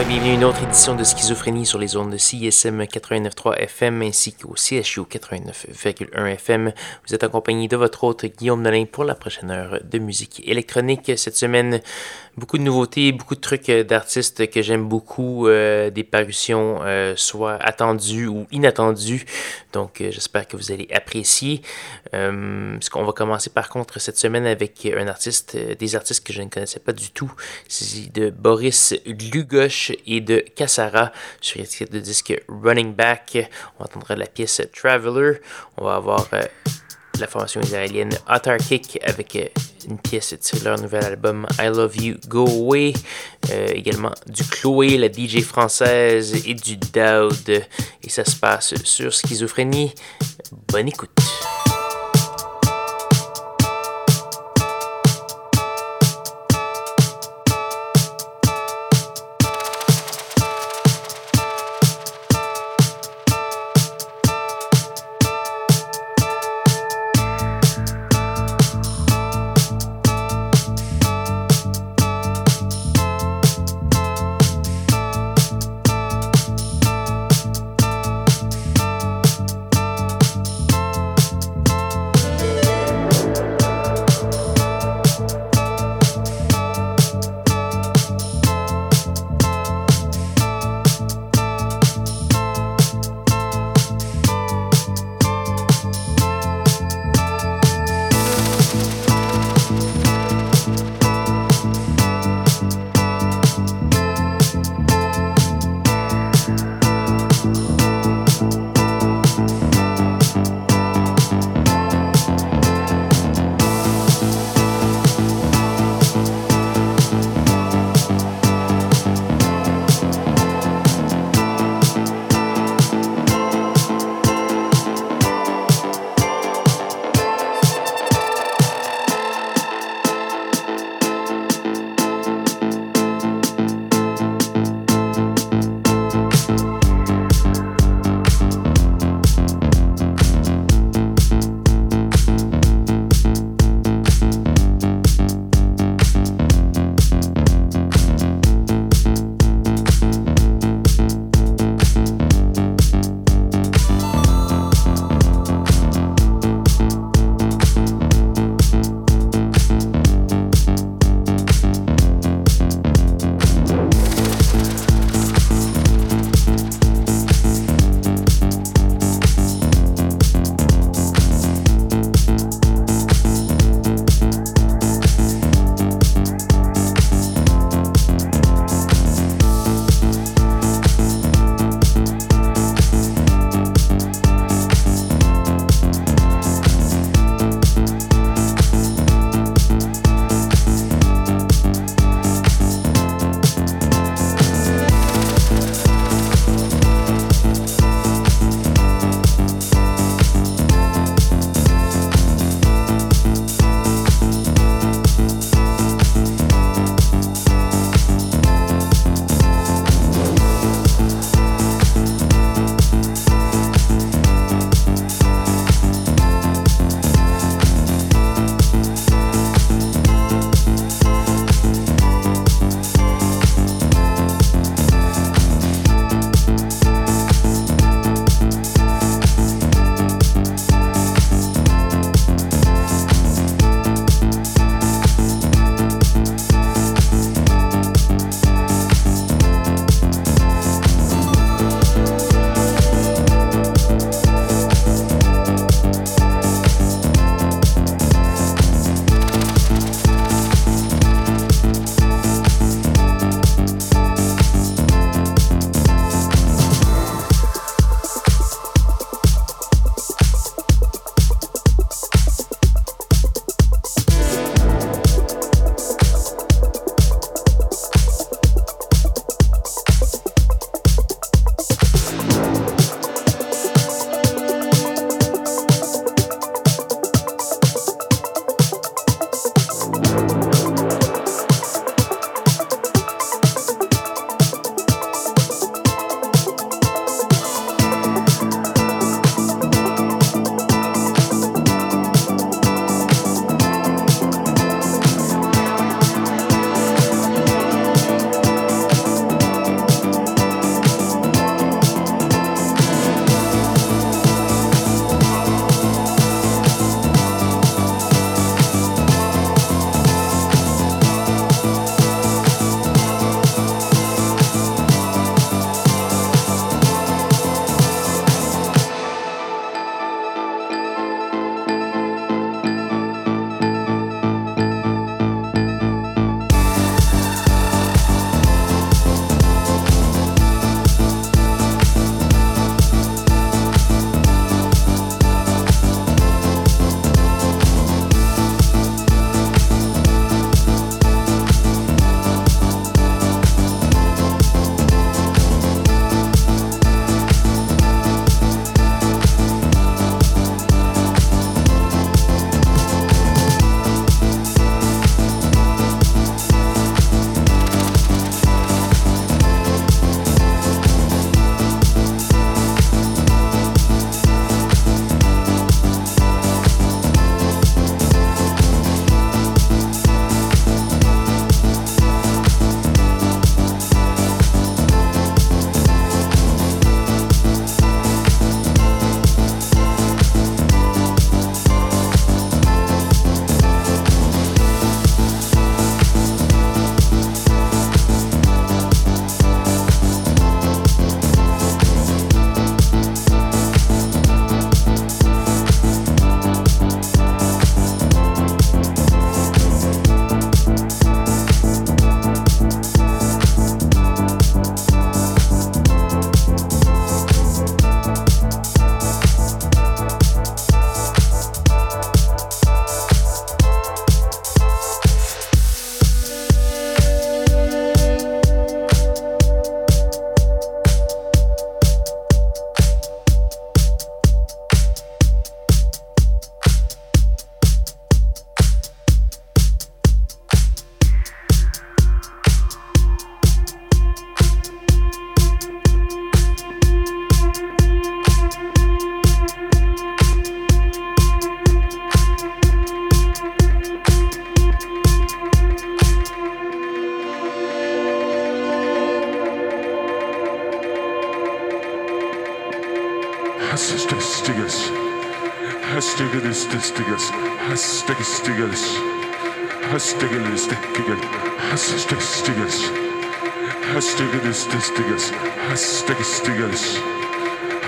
et bienvenue à une autre édition de Schizophrénie sur les ondes de CISM 89.3 FM ainsi qu'au CHU 89.1 FM. Vous êtes accompagné de votre hôte Guillaume Nolin pour la prochaine heure de musique électronique. Cette semaine, beaucoup de nouveautés, beaucoup de trucs euh, d'artistes que j'aime beaucoup, euh, des parutions euh, soit attendues ou inattendues. Donc j'espère que vous allez apprécier. ce qu'on va commencer par contre cette semaine avec un artiste, des artistes que je ne connaissais pas du tout. C'est de Boris Et de Cassara sur l'étiquette de disque Running Back. On entendra la pièce Traveler. On va avoir la formation israélienne Autarkic avec euh, une pièce tirée de leur nouvel album I Love You Go Away. Euh, également du Chloé, la DJ française, et du Dowd. Et ça se passe sur Schizophrénie. Bonne écoute.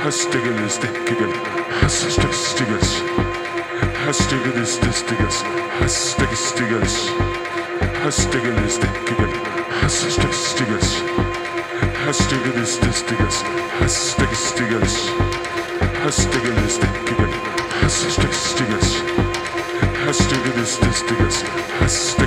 hastigenes dickigen, hastistiges, hastigenes distiges, hastistiges, hastigenes dickigen, hastistiges, hastigenes distiges, hastistiges, hastigenes dickigen, hastistiges, hastigenes distiges, hastistiges.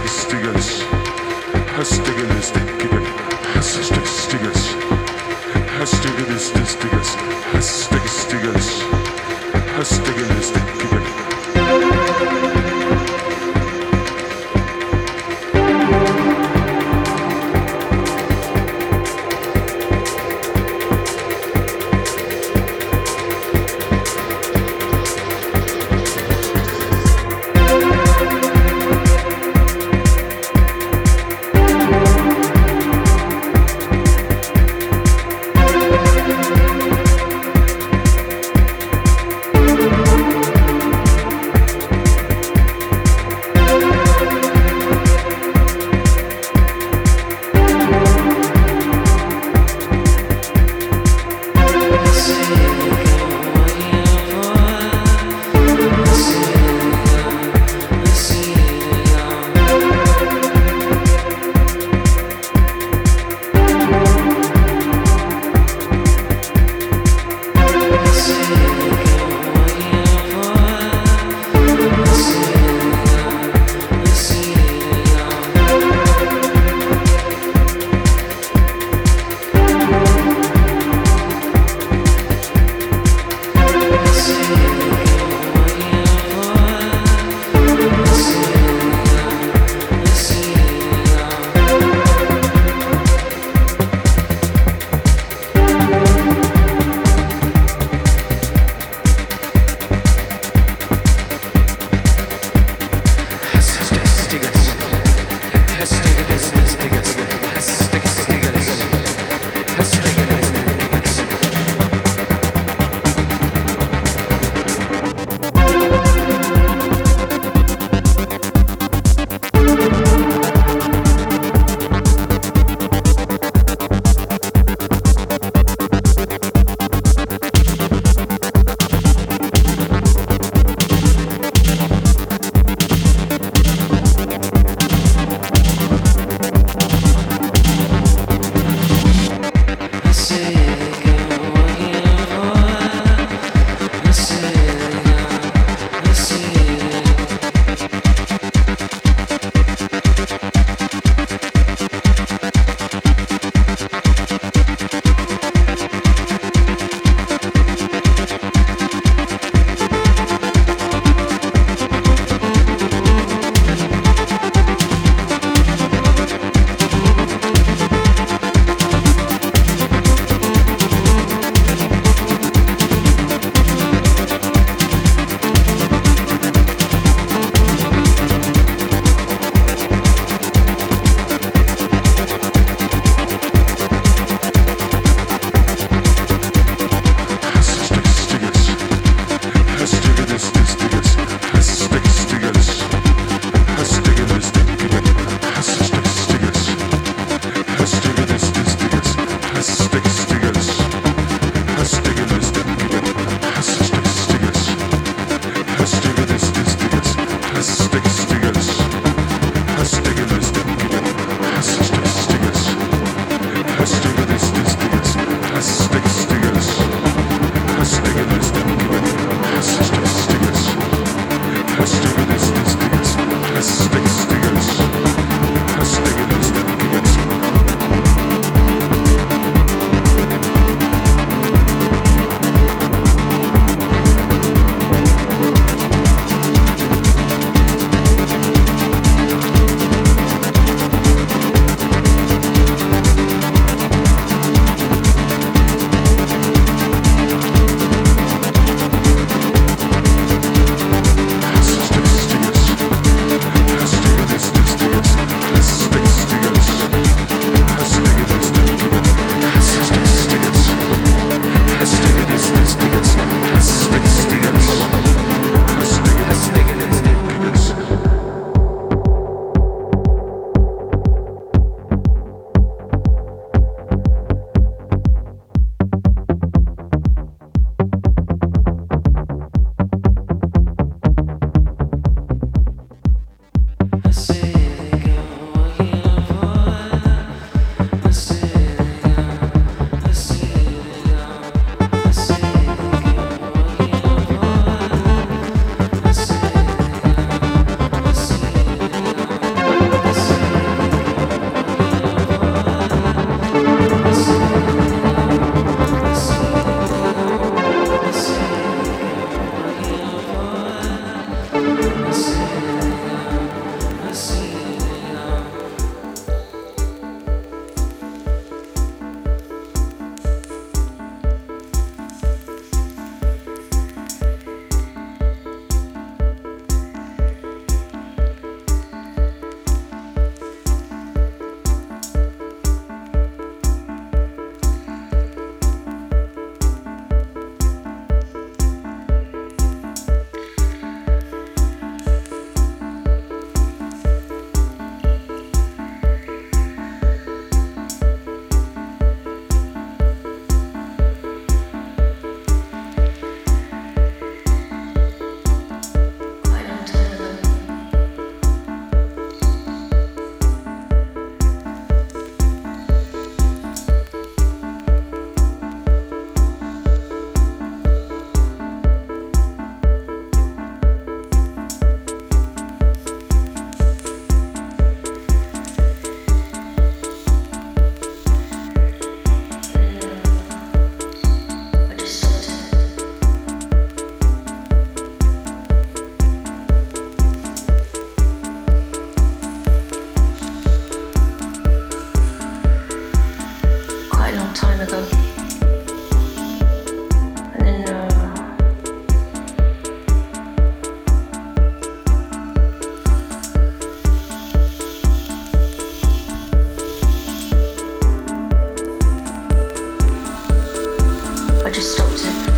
stopped it.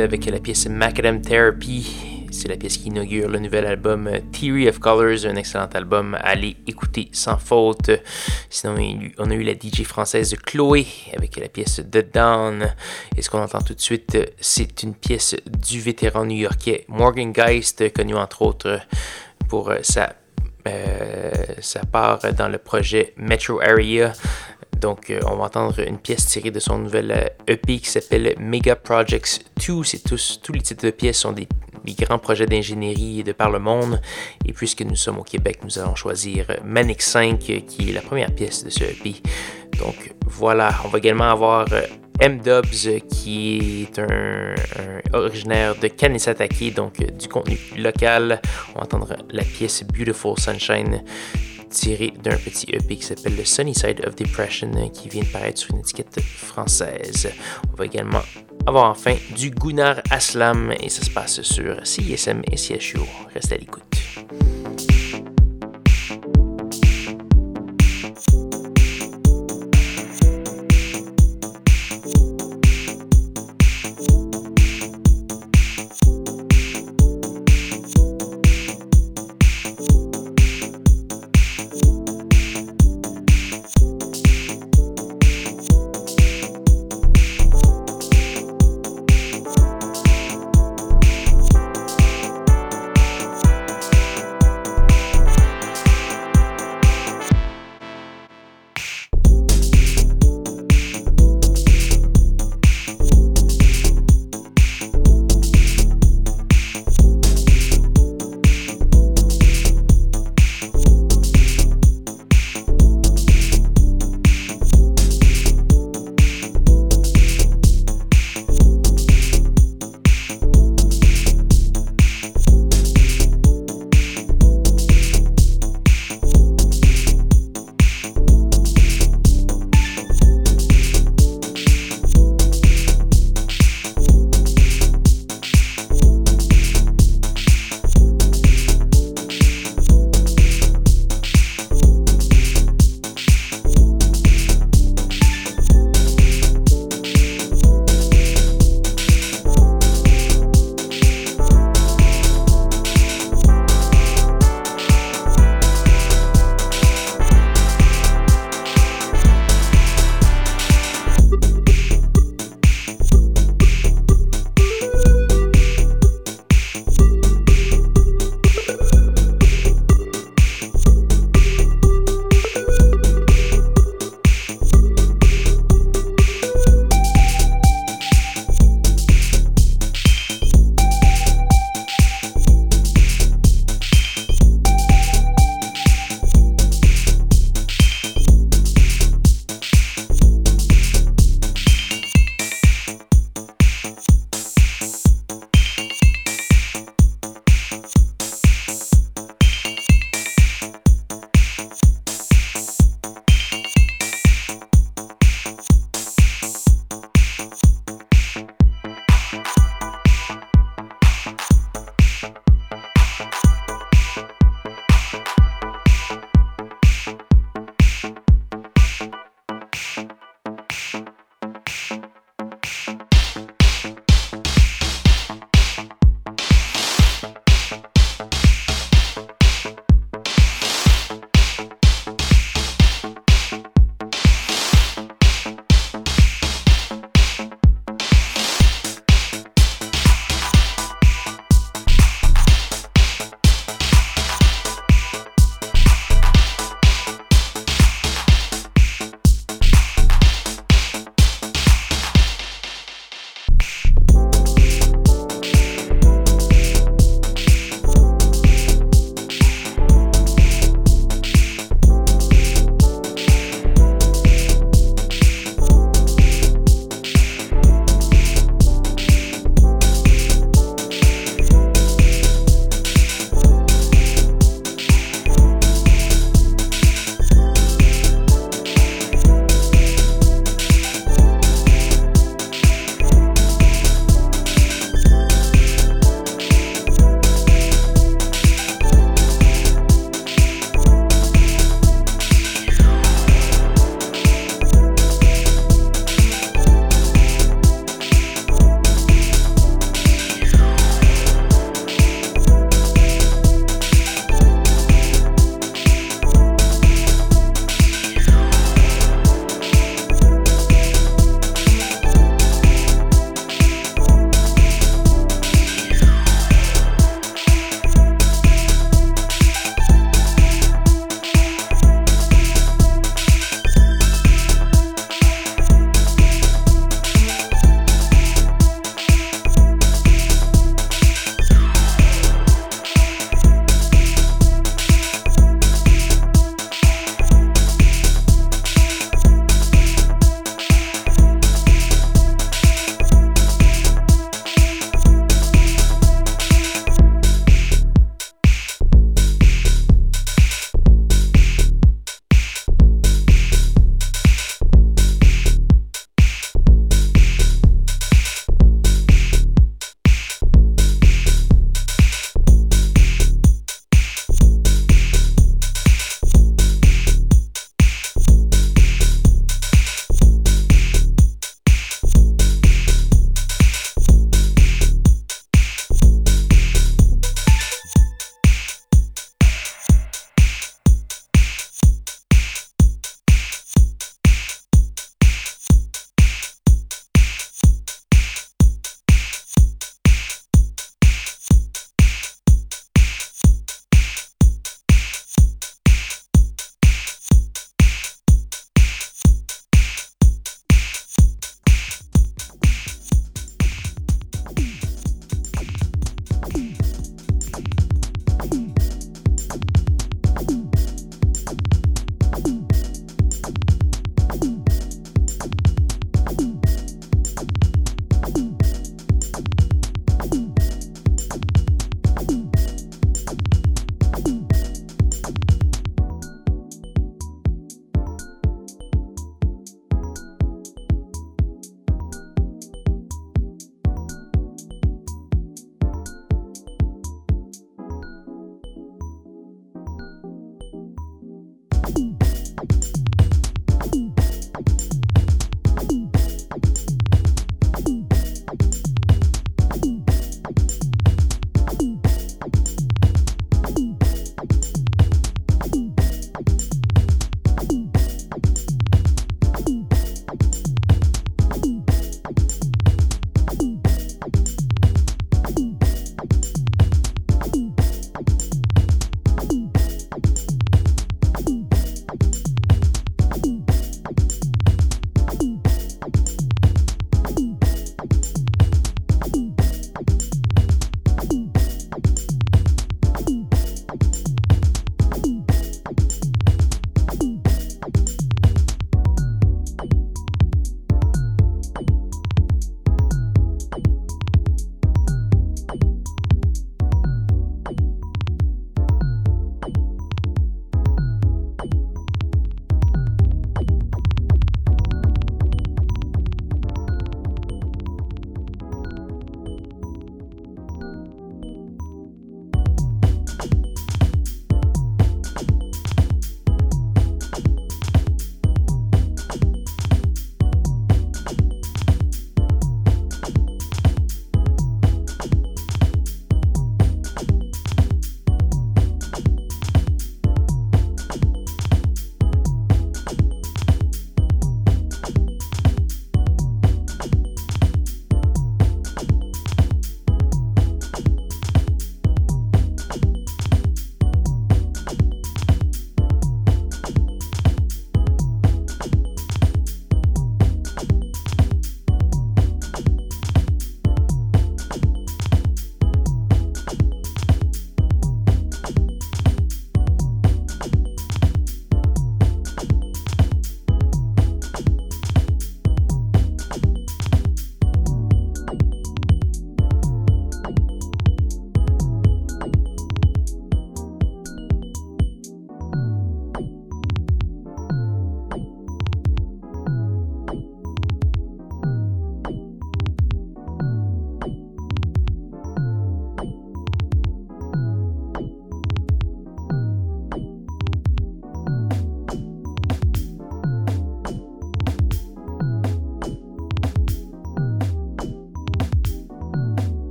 Avec la pièce Macadam Therapy. C'est la pièce qui inaugure le nouvel album Theory of Colors, un excellent album. Allez écouter sans faute. Sinon, on a eu la DJ française Chloé avec la pièce The Dawn. Et ce qu'on entend tout de suite, c'est une pièce du vétéran new-yorkais Morgan Geist, connu entre autres pour sa, euh, sa part dans le projet Metro Area. Donc, euh, on va entendre une pièce tirée de son nouvel EP euh, e qui s'appelle Mega Projects 2. C'est tous, tous les titres de pièces sont des, grands projets d'ingénierie de par le monde. Et puisque nous sommes au Québec, nous allons choisir Manic 5, qui est la première pièce de ce EP. Donc, voilà. On va également avoir euh, M-Dubs, qui est un, originaire de Kanisatake, donc du contenu local. On va entendre la pièce Beautiful Sunshine tiré d'un petit EP qui s'appelle le Sunny Side of Depression qui vient de paraître sur une étiquette française. On va également avoir enfin du Gunnar Aslam et ça se passe sur CISM et CHU. Restez à l'écoute.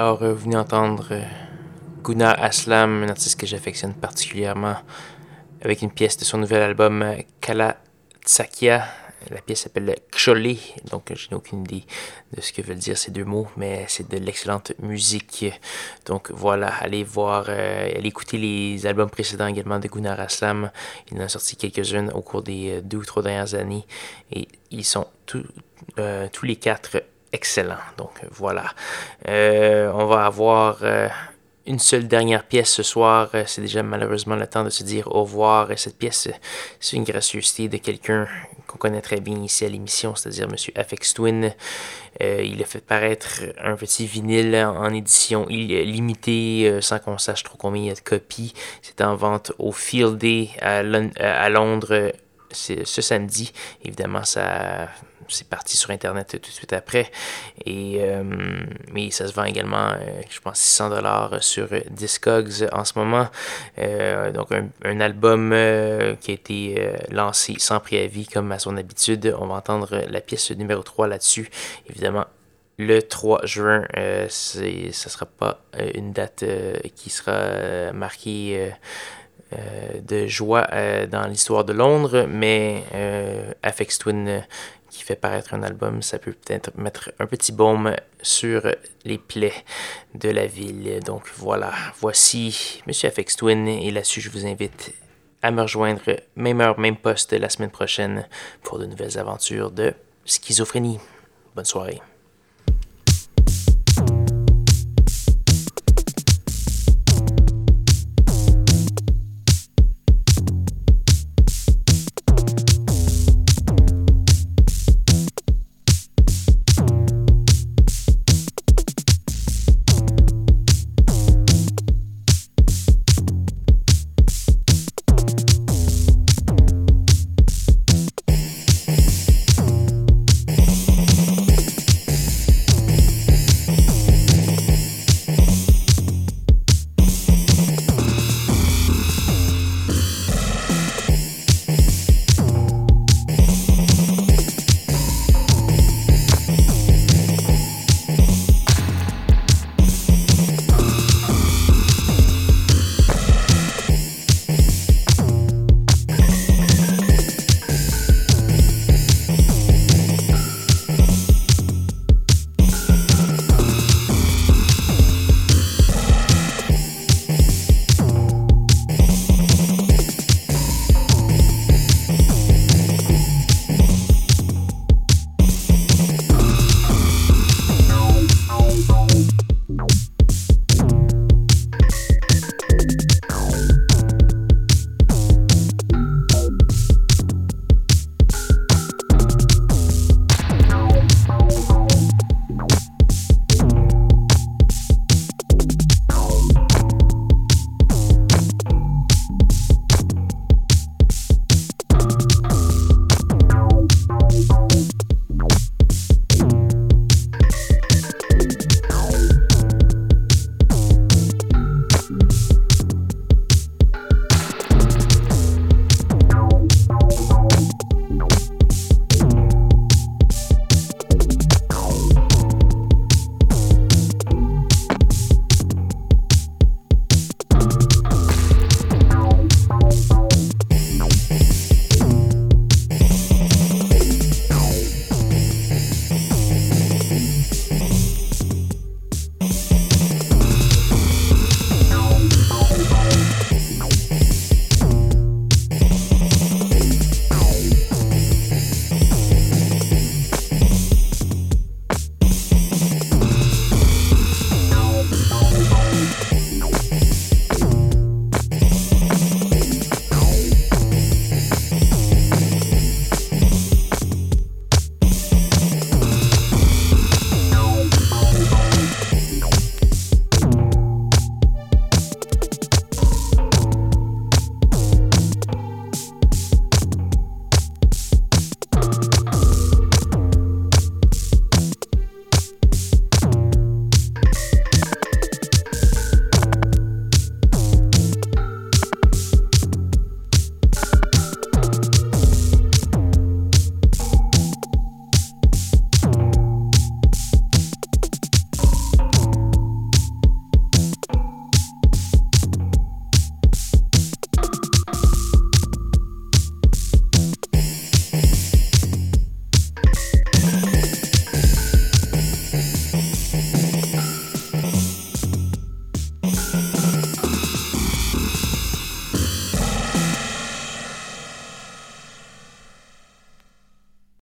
Alors, vous venez entendre Gunnar Aslam, un artiste que j'affectionne particulièrement, avec une pièce de son nouvel album Kala Tsakia. La pièce s'appelle Kcholé, donc je n'ai aucune idée de ce que veulent dire ces deux mots, mais c'est de l'excellente musique. Donc voilà, allez voir, euh, allez écouter les albums précédents également de Gunnar Aslam. Il en a sorti quelques-unes au cours des euh, deux ou trois dernières années et ils sont euh, tous les quatre excellents. Donc voilà, on va avoir une seule dernière pièce ce soir. Euh, c'est déjà malheureusement le temps de se dire au revoir. Cette pièce, c'est une gracieuseté de quelqu'un qu'on connaît très bien ici à l'émission, c'est-à-dire M. Afex Twin. Euh, il a fait paraître un petit vinyle en édition limitée, euh, sans qu'on sache trop combien il y a de copies. C'est en vente au Field Day à, Londres ce samedi. Évidemment, ça c'est parti sur Internet tout de suite après. Et, euh, mais ça se vend également, euh, je pense, 600 dollars sur Discogs en ce moment. Euh, donc, un, album qui a été lancé sans préavis, comme à son habitude. On va entendre la pièce numéro 3 là-dessus. Évidemment, le 3 juin, ce ne sera pas une date qui sera marquée. de joie dans l'histoire de Londres, mais Afex Twin fait paraître un album, ça peut peut-être mettre un petit baume sur les plaies de la ville. Donc voilà, voici Monsieur Afex Twin et là-dessus je vous invite à me rejoindre même heure, même poste la semaine prochaine pour de nouvelles aventures de schizophrénie. Bonne soirée.